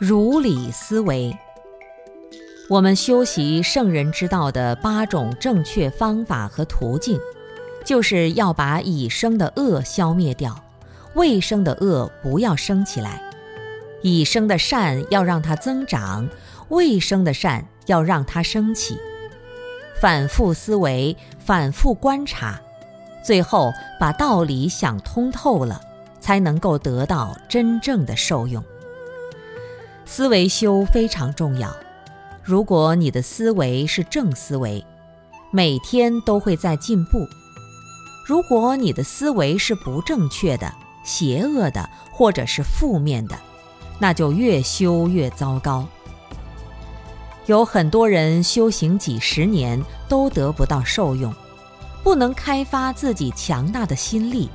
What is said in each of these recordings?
如理思维，我们修习圣人之道的八种正确方法和途径，就是要把已生的恶消灭掉，未生的恶不要生起来，已生的善要让它增长，未生的善要让它升起。反复思维，反复观察，最后把道理想通透了，才能够得到真正的受用。思维修非常重要。如果你的思维是正思维，每天都会在进步；如果你的思维是不正确的、邪恶的，或者是负面的，那就越修越糟糕。有很多人修行几十年都得不到受用，不能开发自己强大的心力，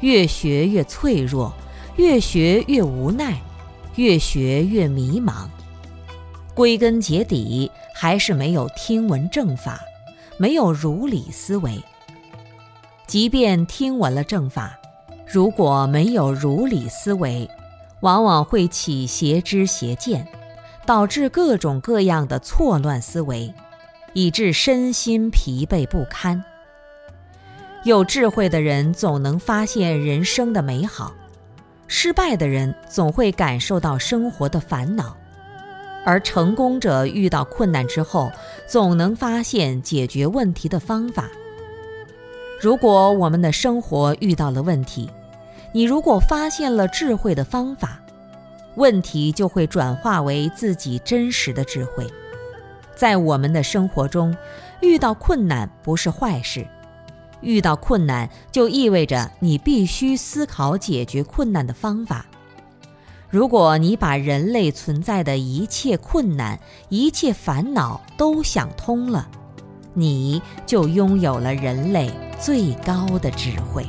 越学越脆弱，越学越无奈。越学越迷茫，归根结底还是没有听闻正法，没有如理思维。即便听闻了正法，如果没有如理思维，往往会起邪知邪见，导致各种各样的错乱思维，以致身心疲惫不堪。有智慧的人总能发现人生的美好。失败的人总会感受到生活的烦恼，而成功者遇到困难之后，总能发现解决问题的方法。如果我们的生活遇到了问题，你如果发现了智慧的方法，问题就会转化为自己真实的智慧。在我们的生活中，遇到困难不是坏事。遇到困难，就意味着你必须思考解决困难的方法。如果你把人类存在的一切困难、一切烦恼都想通了，你就拥有了人类最高的智慧。